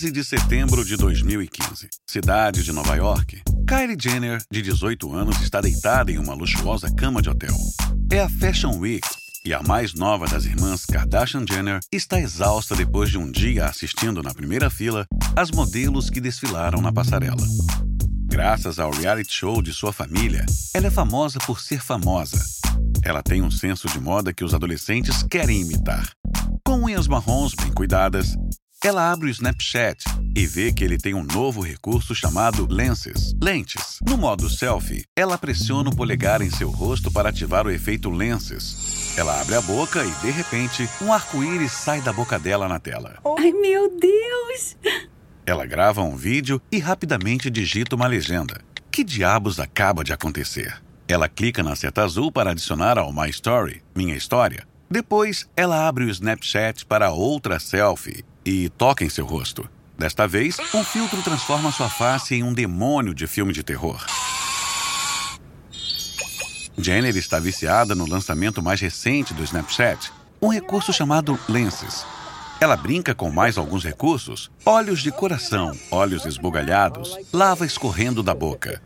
13 de setembro de 2015, cidade de Nova York. Kylie Jenner, de 18 anos, está deitada em uma luxuosa cama de hotel. É a Fashion Week e a mais nova das irmãs Kardashian Jenner está exausta depois de um dia assistindo na primeira fila as modelos que desfilaram na passarela. Graças ao reality show de sua família, ela é famosa por ser famosa. Ela tem um senso de moda que os adolescentes querem imitar. Com unhas marrons bem cuidadas, ela abre o Snapchat e vê que ele tem um novo recurso chamado Lenses, lentes. No modo selfie, ela pressiona o polegar em seu rosto para ativar o efeito Lenses. Ela abre a boca e, de repente, um arco-íris sai da boca dela na tela. Ai, meu Deus! Ela grava um vídeo e rapidamente digita uma legenda. Que diabos acaba de acontecer? Ela clica na seta azul para adicionar ao My Story, minha história. Depois, ela abre o Snapchat para outra selfie e toca em seu rosto. Desta vez, um filtro transforma sua face em um demônio de filme de terror. Jenner está viciada no lançamento mais recente do Snapchat, um recurso chamado Lenses. Ela brinca com mais alguns recursos: olhos de coração, olhos esbugalhados, lava escorrendo da boca.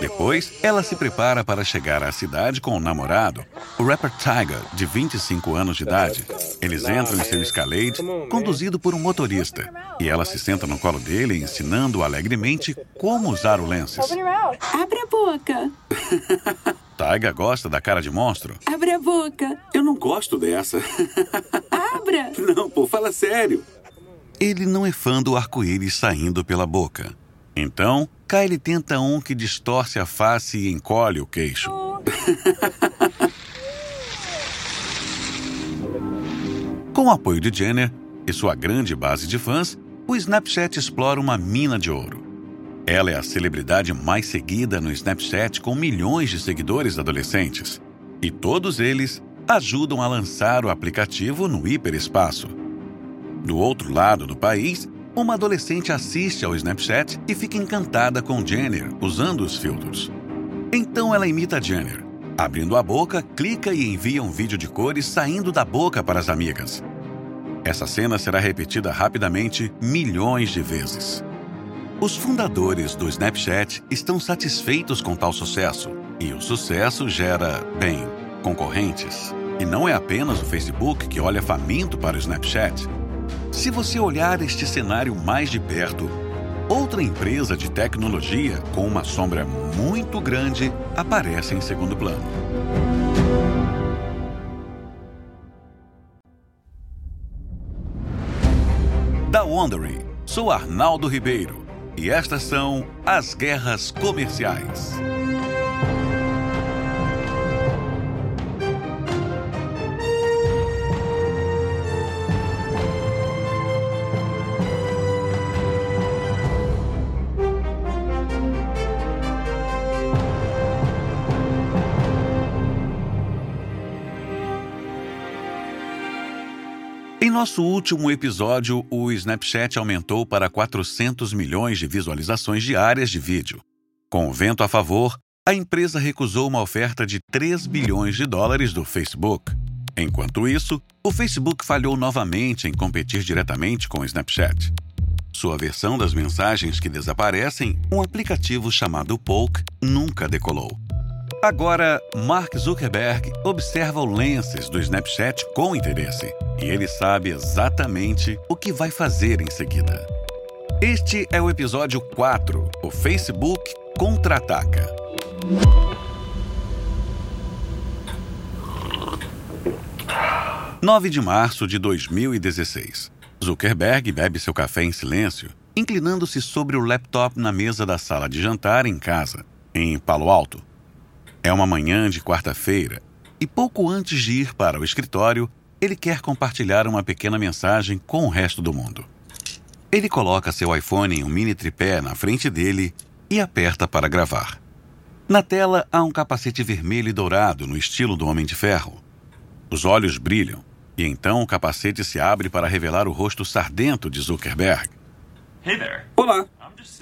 Depois, ela se prepara para chegar à cidade com o namorado, o rapper Tyga, de 25 anos de idade. Eles entram em seu Escalade, conduzido por um motorista, e ela se senta no colo dele, ensinando alegremente como usar o Lenses. Abre a boca. Tyga gosta da cara de monstro. Abre a boca. Eu não gosto dessa. Abra. Não, pô, fala sério. Ele não é fã do arco-íris saindo pela boca. Então, Kylie tenta um que distorce a face e encolhe o queixo. Com o apoio de Jenner e sua grande base de fãs, o Snapchat explora uma mina de ouro. Ela é a celebridade mais seguida no Snapchat com milhões de seguidores adolescentes. E todos eles ajudam a lançar o aplicativo no hiperespaço. Do outro lado do país, uma adolescente assiste ao Snapchat e fica encantada com Jenner usando os filtros. Então ela imita Jenner. Abrindo a boca, clica e envia um vídeo de cores saindo da boca para as amigas. Essa cena será repetida rapidamente milhões de vezes. Os fundadores do Snapchat estão satisfeitos com tal sucesso, e o sucesso gera, bem, concorrentes. E não é apenas o Facebook que olha faminto para o Snapchat. Se você olhar este cenário mais de perto, outra empresa de tecnologia com uma sombra muito grande aparece em segundo plano. Da Wondering, sou Arnaldo Ribeiro e estas são as guerras comerciais. Nosso último episódio, o Snapchat aumentou para 400 milhões de visualizações diárias de vídeo. Com o vento a favor, a empresa recusou uma oferta de 3 bilhões de dólares do Facebook. Enquanto isso, o Facebook falhou novamente em competir diretamente com o Snapchat. Sua versão das mensagens que desaparecem, um aplicativo chamado Polk, nunca decolou. Agora, Mark Zuckerberg observa o Lenses do Snapchat com interesse e ele sabe exatamente o que vai fazer em seguida. Este é o episódio 4: O Facebook contra-ataca. Nove de março de 2016. Zuckerberg bebe seu café em silêncio, inclinando-se sobre o laptop na mesa da sala de jantar em casa, em Palo Alto. É uma manhã de quarta-feira e pouco antes de ir para o escritório, ele quer compartilhar uma pequena mensagem com o resto do mundo. Ele coloca seu iPhone em um mini tripé na frente dele e aperta para gravar. Na tela há um capacete vermelho e dourado no estilo do Homem de Ferro. Os olhos brilham e então o capacete se abre para revelar o rosto sardento de Zuckerberg. Olá.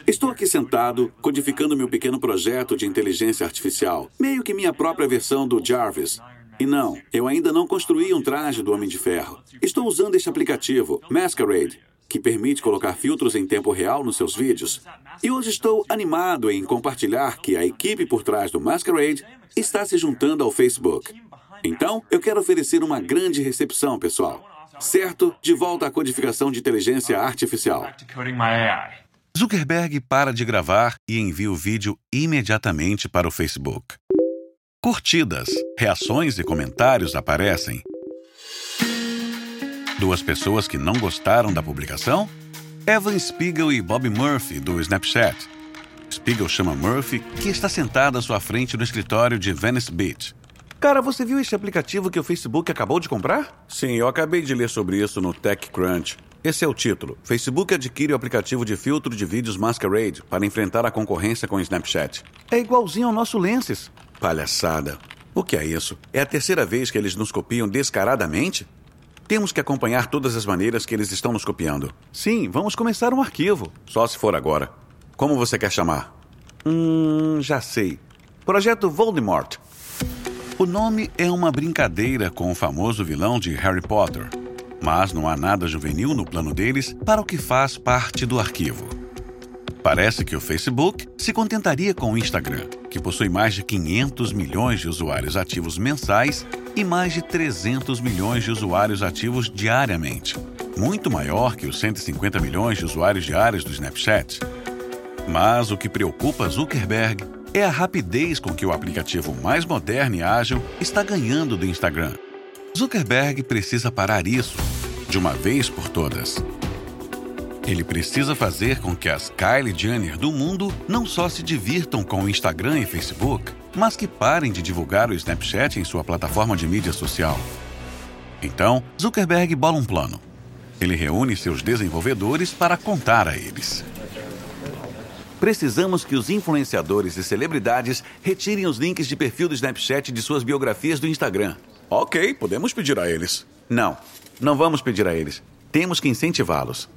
Estou aqui sentado, codificando meu pequeno projeto de inteligência artificial, meio que minha própria versão do Jarvis. E não, eu ainda não construí um traje do Homem de Ferro. Estou usando este aplicativo, Masquerade, que permite colocar filtros em tempo real nos seus vídeos. E hoje estou animado em compartilhar que a equipe por trás do Masquerade está se juntando ao Facebook. Então, eu quero oferecer uma grande recepção, pessoal. Certo, de volta à codificação de inteligência artificial. Zuckerberg para de gravar e envia o vídeo imediatamente para o Facebook. Curtidas, reações e comentários aparecem. Duas pessoas que não gostaram da publicação? Evan Spiegel e Bob Murphy, do Snapchat. Spiegel chama Murphy, que está sentado à sua frente no escritório de Venice Beach. Cara, você viu esse aplicativo que o Facebook acabou de comprar? Sim, eu acabei de ler sobre isso no TechCrunch. Esse é o título. Facebook adquire o aplicativo de filtro de vídeos Masquerade para enfrentar a concorrência com o Snapchat. É igualzinho ao nosso Lenses. Palhaçada. O que é isso? É a terceira vez que eles nos copiam descaradamente? Temos que acompanhar todas as maneiras que eles estão nos copiando. Sim, vamos começar um arquivo. Só se for agora. Como você quer chamar? Hum, já sei. Projeto Voldemort. O nome é uma brincadeira com o famoso vilão de Harry Potter, mas não há nada juvenil no plano deles para o que faz parte do arquivo. Parece que o Facebook se contentaria com o Instagram, que possui mais de 500 milhões de usuários ativos mensais e mais de 300 milhões de usuários ativos diariamente, muito maior que os 150 milhões de usuários diários do Snapchat. Mas o que preocupa Zuckerberg é a rapidez com que o aplicativo mais moderno e ágil está ganhando do Instagram. Zuckerberg precisa parar isso, de uma vez por todas. Ele precisa fazer com que as Kylie Jenner do mundo não só se divirtam com o Instagram e Facebook, mas que parem de divulgar o Snapchat em sua plataforma de mídia social. Então, Zuckerberg bola um plano. Ele reúne seus desenvolvedores para contar a eles. Precisamos que os influenciadores e celebridades retirem os links de perfil do Snapchat de suas biografias do Instagram. Ok, podemos pedir a eles. Não, não vamos pedir a eles. Temos que incentivá-los.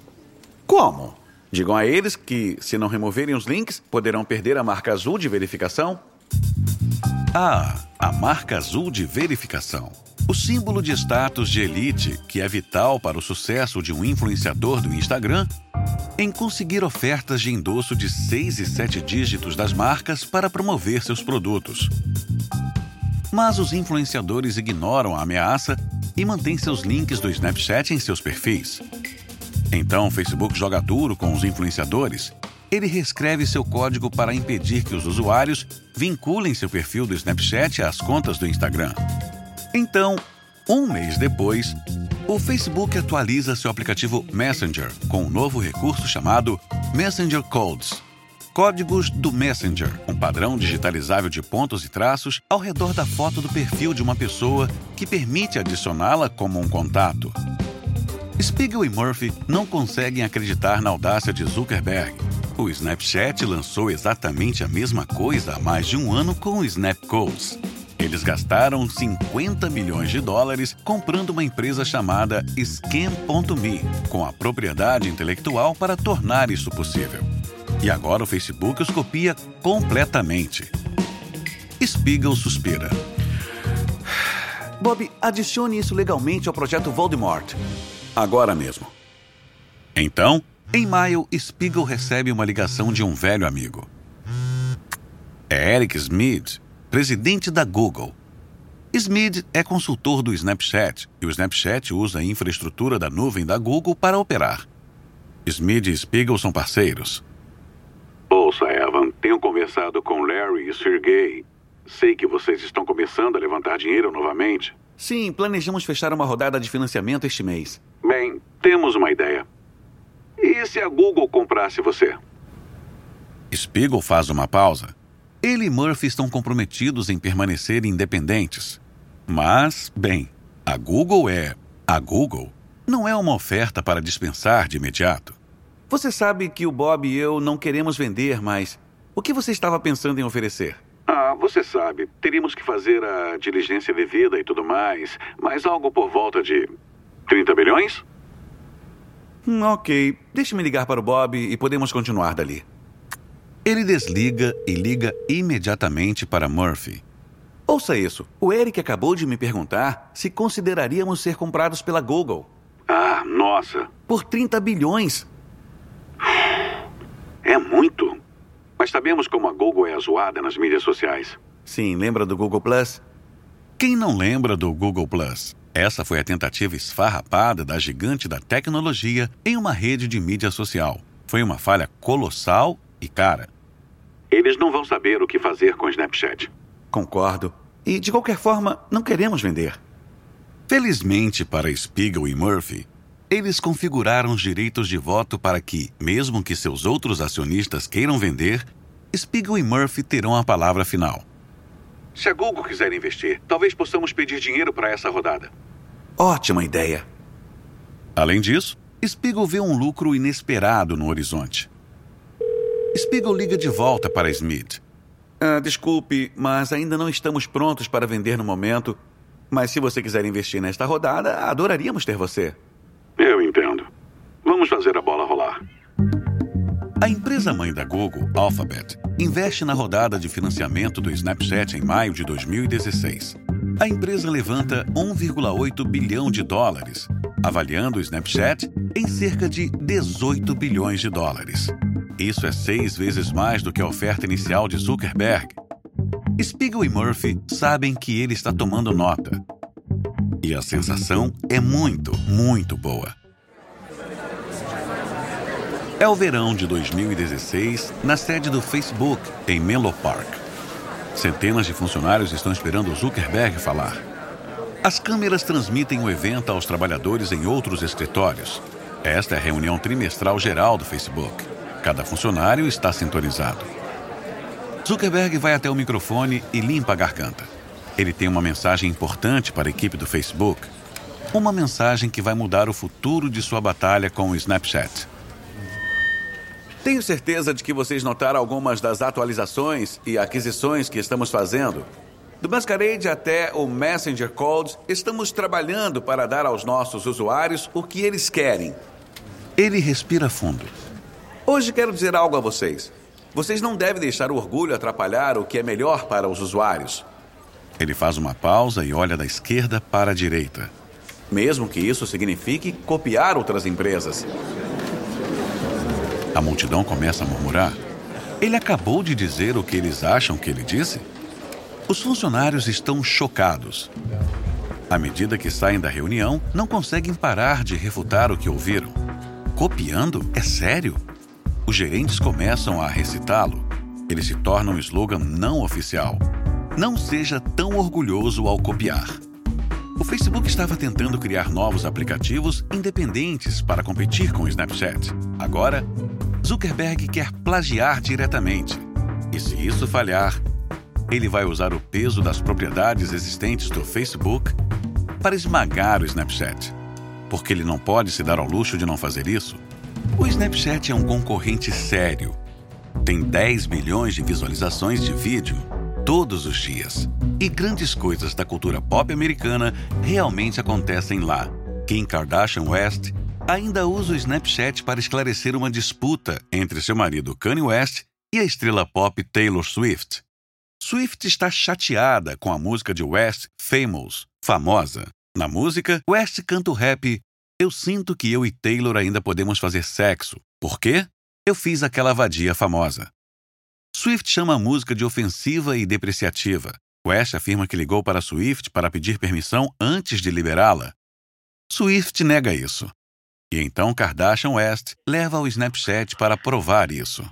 Como? Digam a eles que, se não removerem os links, poderão perder a marca azul de verificação? Ah, a marca azul de verificação. O símbolo de status de elite, que é vital para o sucesso de um influenciador do Instagram, em conseguir ofertas de endosso de 6 e 7 dígitos das marcas para promover seus produtos. Mas os influenciadores ignoram a ameaça e mantêm seus links do Snapchat em seus perfis. Então o Facebook joga duro com os influenciadores. Ele reescreve seu código para impedir que os usuários vinculem seu perfil do Snapchat às contas do Instagram. Então, um mês depois, o Facebook atualiza seu aplicativo Messenger com um novo recurso chamado Messenger Codes. Códigos do Messenger, um padrão digitalizável de pontos e traços ao redor da foto do perfil de uma pessoa que permite adicioná-la como um contato. Spiegel e Murphy não conseguem acreditar na audácia de Zuckerberg. O Snapchat lançou exatamente a mesma coisa há mais de um ano com o Snapcodes. Eles gastaram 50 milhões de dólares comprando uma empresa chamada Scam.me, com a propriedade intelectual para tornar isso possível. E agora o Facebook os copia completamente. Spiegel suspira. Bob, adicione isso legalmente ao projeto Voldemort. Agora mesmo. Então, em maio, Spiegel recebe uma ligação de um velho amigo. É Eric Smith, presidente da Google. Smith é consultor do Snapchat e o Snapchat usa a infraestrutura da nuvem da Google para operar. Smith e Spiegel são parceiros. Ouça, Evan, tenho conversado com Larry e Sergey. Sei que vocês estão começando a levantar dinheiro novamente. Sim, planejamos fechar uma rodada de financiamento este mês. Bem, temos uma ideia. E se a Google comprasse você? Spiegel faz uma pausa. Ele e Murphy estão comprometidos em permanecer independentes. Mas, bem, a Google é a Google. Não é uma oferta para dispensar de imediato. Você sabe que o Bob e eu não queremos vender, mas o que você estava pensando em oferecer? Ah, você sabe, teríamos que fazer a diligência devida e tudo mais, mas algo por volta de 30 milhões? Hum, ok, deixe-me ligar para o Bob e podemos continuar dali. Ele desliga e liga imediatamente para Murphy. Ouça isso. O Eric acabou de me perguntar se consideraríamos ser comprados pela Google. Ah, nossa Nossa. Por 30 bilhões. É muito. Mas sabemos como a Google é zoada nas mídias sociais. Sim, lembra do Google Plus? Quem não lembra do Google Plus? Essa foi a tentativa esfarrapada da gigante da tecnologia em uma rede de mídia social. Foi uma falha colossal e cara. Eles não vão saber o que fazer com o Snapchat. Concordo. E, de qualquer forma, não queremos vender. Felizmente para Spiegel e Murphy, eles configuraram os direitos de voto para que, mesmo que seus outros acionistas queiram vender, Spiegel e Murphy terão a palavra final. Se a Google quiser investir, talvez possamos pedir dinheiro para essa rodada. Ótima ideia. Além disso, Spiegel vê um lucro inesperado no horizonte. Spiegel liga de volta para Smith. Ah, desculpe, mas ainda não estamos prontos para vender no momento. Mas se você quiser investir nesta rodada, adoraríamos ter você. Entendo. Vamos fazer a bola rolar. A empresa mãe da Google, Alphabet, investe na rodada de financiamento do Snapchat em maio de 2016. A empresa levanta 1,8 bilhão de dólares, avaliando o Snapchat em cerca de 18 bilhões de dólares. Isso é seis vezes mais do que a oferta inicial de Zuckerberg. Spiegel e Murphy sabem que ele está tomando nota. E a sensação é muito, muito boa. É o verão de 2016 na sede do Facebook, em Menlo Park. Centenas de funcionários estão esperando Zuckerberg falar. As câmeras transmitem o evento aos trabalhadores em outros escritórios. Esta é a reunião trimestral geral do Facebook. Cada funcionário está sintonizado. Zuckerberg vai até o microfone e limpa a garganta. Ele tem uma mensagem importante para a equipe do Facebook. Uma mensagem que vai mudar o futuro de sua batalha com o Snapchat. Tenho certeza de que vocês notaram algumas das atualizações e aquisições que estamos fazendo. Do Masquerade até o Messenger Calls, estamos trabalhando para dar aos nossos usuários o que eles querem. Ele respira fundo. Hoje quero dizer algo a vocês. Vocês não devem deixar o orgulho atrapalhar o que é melhor para os usuários. Ele faz uma pausa e olha da esquerda para a direita. Mesmo que isso signifique copiar outras empresas. A multidão começa a murmurar. Ele acabou de dizer o que eles acham que ele disse? Os funcionários estão chocados. À medida que saem da reunião, não conseguem parar de refutar o que ouviram. Copiando? É sério? Os gerentes começam a recitá-lo. Ele se torna um slogan não oficial. Não seja tão orgulhoso ao copiar. O Facebook estava tentando criar novos aplicativos independentes para competir com o Snapchat. Agora, Zuckerberg quer plagiar diretamente. E se isso falhar, ele vai usar o peso das propriedades existentes do Facebook para esmagar o Snapchat. Porque ele não pode se dar ao luxo de não fazer isso. O Snapchat é um concorrente sério. Tem 10 bilhões de visualizações de vídeo todos os dias. E grandes coisas da cultura pop americana realmente acontecem lá. Kim Kardashian West ainda usa o Snapchat para esclarecer uma disputa entre seu marido Kanye West e a estrela pop Taylor Swift. Swift está chateada com a música de West, Famous, famosa. Na música, West canta o rap Eu sinto que eu e Taylor ainda podemos fazer sexo. Por quê? Eu fiz aquela vadia famosa. Swift chama a música de ofensiva e depreciativa. West afirma que ligou para Swift para pedir permissão antes de liberá-la. Swift nega isso. E então Kardashian West leva o Snapchat para provar isso.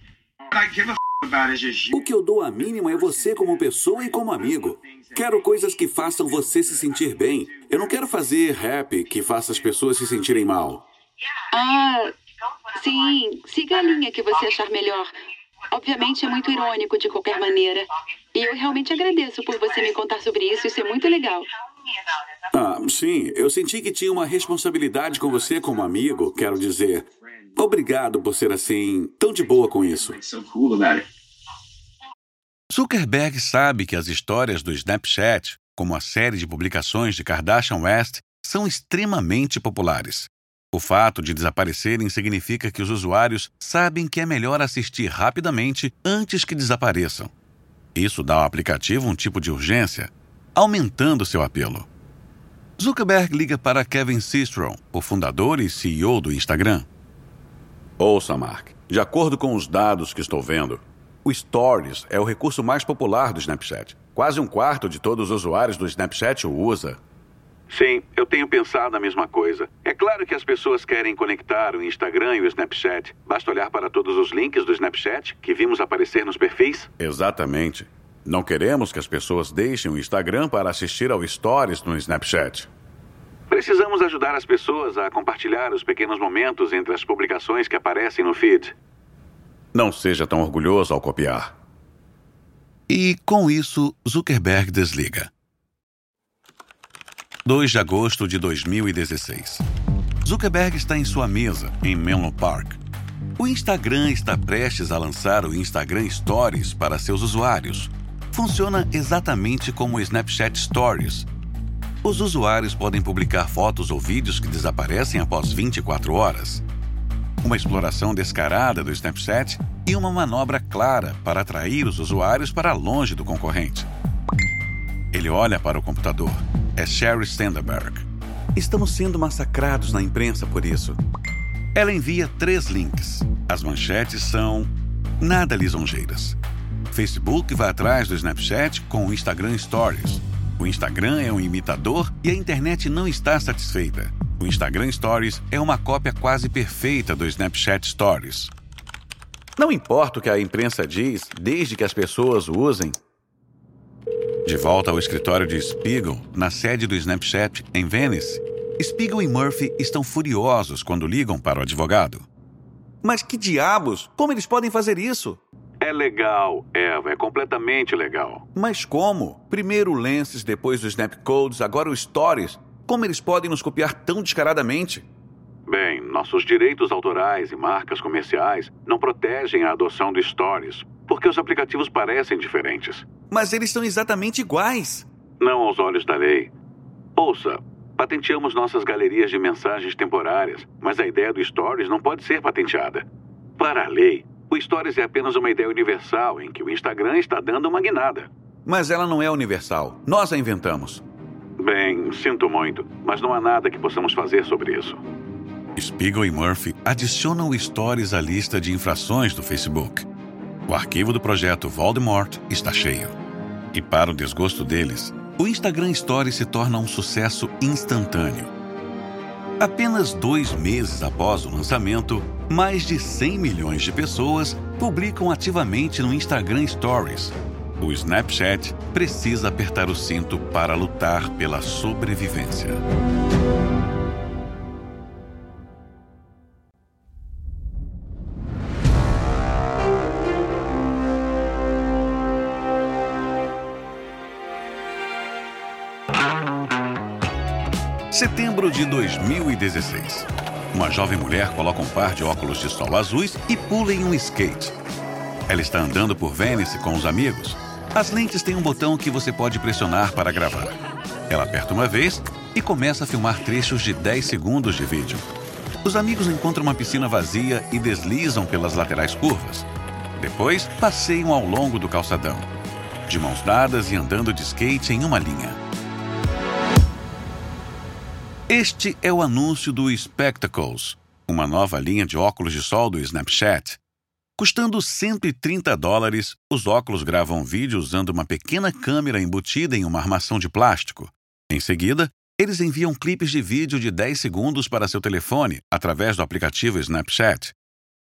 O que eu dou a mínima é você como pessoa e como amigo. Quero coisas que façam você se sentir bem. Eu não quero fazer rap que faça as pessoas se sentirem mal. Ah, sim. Siga a linha que você achar melhor. Obviamente é muito irônico de qualquer maneira. E eu realmente agradeço por você me contar sobre isso. Isso é muito legal. Ah, sim. Eu senti que tinha uma responsabilidade com você como amigo, quero dizer. Obrigado por ser assim, tão de boa com isso. Zuckerberg sabe que as histórias do Snapchat, como a série de publicações de Kardashian West, são extremamente populares. O fato de desaparecerem significa que os usuários sabem que é melhor assistir rapidamente antes que desapareçam. Isso dá ao aplicativo um tipo de urgência, aumentando seu apelo. Zuckerberg liga para Kevin Systrom, o fundador e CEO do Instagram. Ouça, Mark. De acordo com os dados que estou vendo, o Stories é o recurso mais popular do Snapchat. Quase um quarto de todos os usuários do Snapchat o usa. Sim, eu tenho pensado a mesma coisa. É claro que as pessoas querem conectar o Instagram e o Snapchat. Basta olhar para todos os links do Snapchat que vimos aparecer nos perfis. Exatamente. Não queremos que as pessoas deixem o Instagram para assistir ao Stories no Snapchat. Precisamos ajudar as pessoas a compartilhar os pequenos momentos entre as publicações que aparecem no feed. Não seja tão orgulhoso ao copiar. E com isso, Zuckerberg desliga. 2 de agosto de 2016. Zuckerberg está em sua mesa, em Menlo Park. O Instagram está prestes a lançar o Instagram Stories para seus usuários. Funciona exatamente como o Snapchat Stories, os usuários podem publicar fotos ou vídeos que desaparecem após 24 horas. Uma exploração descarada do Snapchat e uma manobra clara para atrair os usuários para longe do concorrente. Ele olha para o computador. É Sherry Standerberg. Estamos sendo massacrados na imprensa por isso. Ela envia três links. As manchetes são nada lisonjeiras. Facebook vai atrás do Snapchat com o Instagram Stories. O Instagram é um imitador e a internet não está satisfeita. O Instagram Stories é uma cópia quase perfeita do Snapchat Stories. Não importa o que a imprensa diz, desde que as pessoas o usem. De volta ao escritório de Spiegel, na sede do Snapchat, em Venice, Spiegel e Murphy estão furiosos quando ligam para o advogado. Mas que diabos? Como eles podem fazer isso? É legal, Eva, é completamente legal. Mas como? Primeiro o Lenses, depois o Snapcodes, agora o Stories. Como eles podem nos copiar tão descaradamente? Bem, nossos direitos autorais e marcas comerciais não protegem a adoção do Stories, porque os aplicativos parecem diferentes. Mas eles são exatamente iguais. Não aos olhos da lei. Ouça, patenteamos nossas galerias de mensagens temporárias, mas a ideia do Stories não pode ser patenteada. Para a lei, o Stories é apenas uma ideia universal em que o Instagram está dando uma guinada. Mas ela não é universal. Nós a inventamos. Bem, sinto muito, mas não há nada que possamos fazer sobre isso. Spiegel e Murphy adicionam o Stories à lista de infrações do Facebook. O arquivo do projeto Voldemort está cheio. E para o desgosto deles, o Instagram Stories se torna um sucesso instantâneo. Apenas dois meses após o lançamento, mais de 100 milhões de pessoas publicam ativamente no Instagram Stories. O Snapchat precisa apertar o cinto para lutar pela sobrevivência. Setembro de 2016. Uma jovem mulher coloca um par de óculos de sol azuis e pula em um skate. Ela está andando por Venice com os amigos. As lentes têm um botão que você pode pressionar para gravar. Ela aperta uma vez e começa a filmar trechos de 10 segundos de vídeo. Os amigos encontram uma piscina vazia e deslizam pelas laterais curvas. Depois, passeiam ao longo do calçadão, de mãos dadas e andando de skate em uma linha. Este é o anúncio do Spectacles, uma nova linha de óculos de sol do Snapchat. Custando 130 dólares, os óculos gravam vídeo usando uma pequena câmera embutida em uma armação de plástico. Em seguida, eles enviam clipes de vídeo de 10 segundos para seu telefone através do aplicativo Snapchat.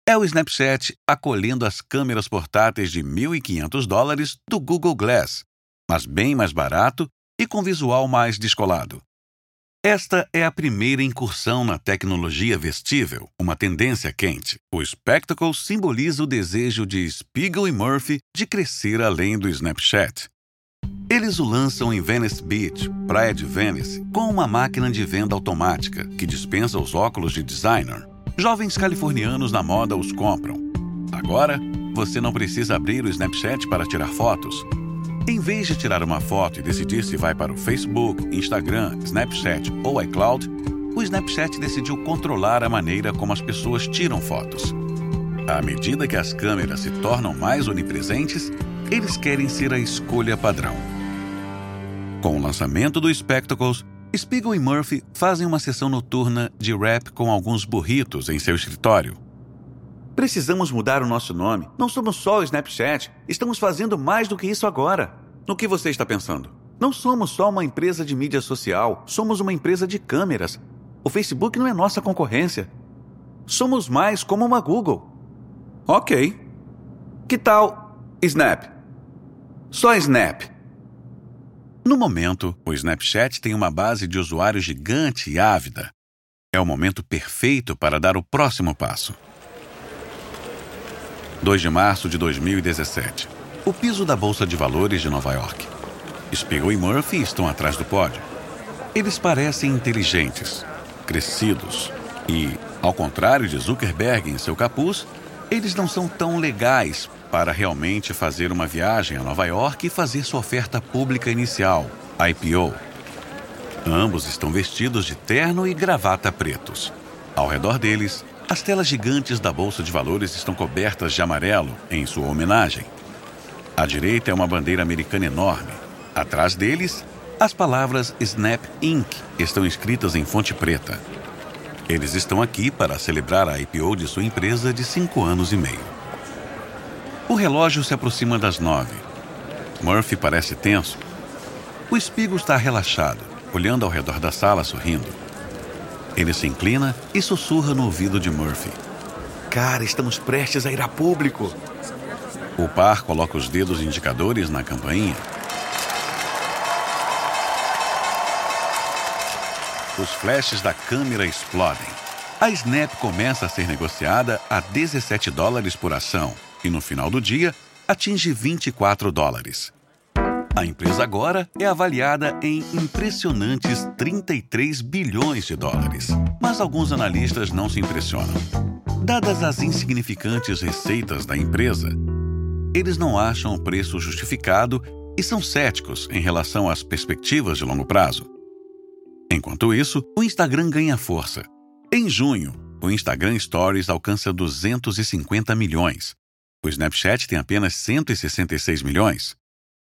É o Snapchat acolhendo as câmeras portáteis de 1.500 dólares do Google Glass, mas bem mais barato e com visual mais descolado. Esta é a primeira incursão na tecnologia vestível, uma tendência quente. O Spectacle simboliza o desejo de Spiegel e Murphy de crescer além do Snapchat. Eles o lançam em Venice Beach, praia de Venice, com uma máquina de venda automática que dispensa os óculos de designer. Jovens californianos na moda os compram. Agora, você não precisa abrir o Snapchat para tirar fotos. Em vez de tirar uma foto e decidir se vai para o Facebook, Instagram, Snapchat ou iCloud, o Snapchat decidiu controlar a maneira como as pessoas tiram fotos. À medida que as câmeras se tornam mais onipresentes, eles querem ser a escolha padrão. Com o lançamento do Spectacles, Spiegel e Murphy fazem uma sessão noturna de rap com alguns burritos em seu escritório. Precisamos mudar o nosso nome. Não somos só o Snapchat. Estamos fazendo mais do que isso agora. No que você está pensando? Não somos só uma empresa de mídia social. Somos uma empresa de câmeras. O Facebook não é nossa concorrência. Somos mais como uma Google. Ok. Que tal Snap? Só Snap. No momento, o Snapchat tem uma base de usuários gigante e ávida. É o momento perfeito para dar o próximo passo. 2 de março de 2017. O piso da Bolsa de Valores de Nova York. Spiegel e Murphy estão atrás do pódio. Eles parecem inteligentes, crescidos e, ao contrário de Zuckerberg em seu capuz, eles não são tão legais para realmente fazer uma viagem a Nova York e fazer sua oferta pública inicial, IPO. Ambos estão vestidos de terno e gravata pretos. Ao redor deles, as telas gigantes da Bolsa de Valores estão cobertas de amarelo em sua homenagem. À direita é uma bandeira americana enorme. Atrás deles, as palavras Snap Inc. estão escritas em fonte preta. Eles estão aqui para celebrar a IPO de sua empresa de cinco anos e meio. O relógio se aproxima das nove. Murphy parece tenso. O espigo está relaxado, olhando ao redor da sala, sorrindo. Ele se inclina e sussurra no ouvido de Murphy. Cara, estamos prestes a ir a público. O par coloca os dedos indicadores na campainha. Os flashes da câmera explodem. A Snap começa a ser negociada a 17 dólares por ação e, no final do dia, atinge 24 dólares. A empresa agora é avaliada em impressionantes 33 bilhões de dólares. Mas alguns analistas não se impressionam. Dadas as insignificantes receitas da empresa, eles não acham o preço justificado e são céticos em relação às perspectivas de longo prazo. Enquanto isso, o Instagram ganha força. Em junho, o Instagram Stories alcança 250 milhões. O Snapchat tem apenas 166 milhões.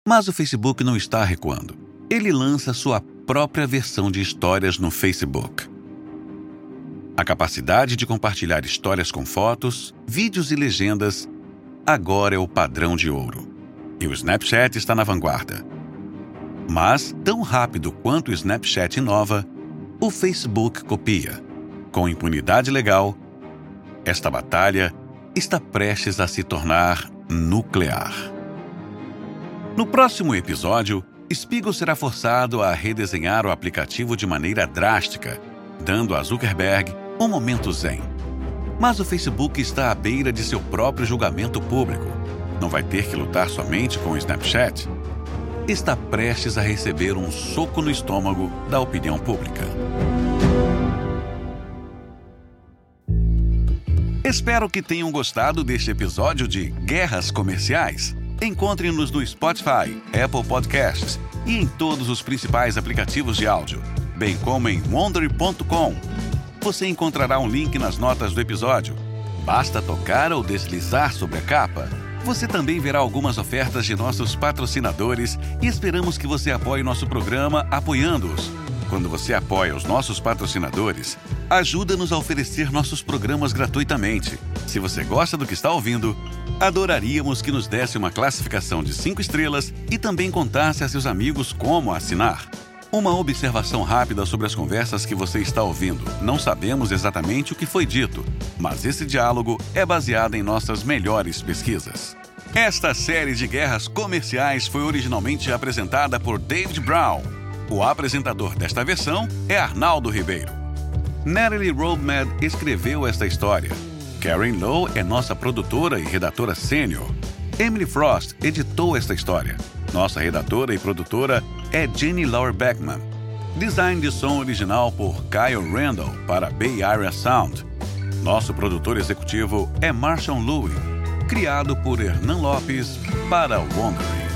Mas o Facebook não está recuando. Ele lança sua própria versão de histórias no Facebook. A capacidade de compartilhar histórias com fotos, vídeos e legendas agora é o padrão de ouro. E o Snapchat está na vanguarda. Mas, tão rápido quanto o Snapchat inova, o Facebook copia. Com impunidade legal, esta batalha está prestes a se tornar nuclear. No próximo episódio, Spiegel será forçado a redesenhar o aplicativo de maneira drástica, dando a Zuckerberg um momento zen. Mas o Facebook está à beira de seu próprio julgamento público. Não vai ter que lutar somente com o Snapchat está prestes a receber um soco no estômago da opinião pública. Espero que tenham gostado deste episódio de Guerras Comerciais. Encontre-nos no Spotify, Apple Podcasts e em todos os principais aplicativos de áudio, bem como em wondery.com. Você encontrará um link nas notas do episódio. Basta tocar ou deslizar sobre a capa você também verá algumas ofertas de nossos patrocinadores e esperamos que você apoie nosso programa apoiando-os. Quando você apoia os nossos patrocinadores, ajuda-nos a oferecer nossos programas gratuitamente. Se você gosta do que está ouvindo, adoraríamos que nos desse uma classificação de 5 estrelas e também contasse a seus amigos como assinar. Uma observação rápida sobre as conversas que você está ouvindo. Não sabemos exatamente o que foi dito, mas esse diálogo é baseado em nossas melhores pesquisas. Esta série de guerras comerciais foi originalmente apresentada por David Brown. O apresentador desta versão é Arnaldo Ribeiro. Natalie Roadmad escreveu esta história. Karen Lowe é nossa produtora e redatora sênior. Emily Frost editou esta história. Nossa redatora e produtora é Jenny Laura Beckman. Design de som original por Kyle Randall para Bay Area Sound. Nosso produtor executivo é Marshall Louie, criado por Hernan Lopes para Wondering.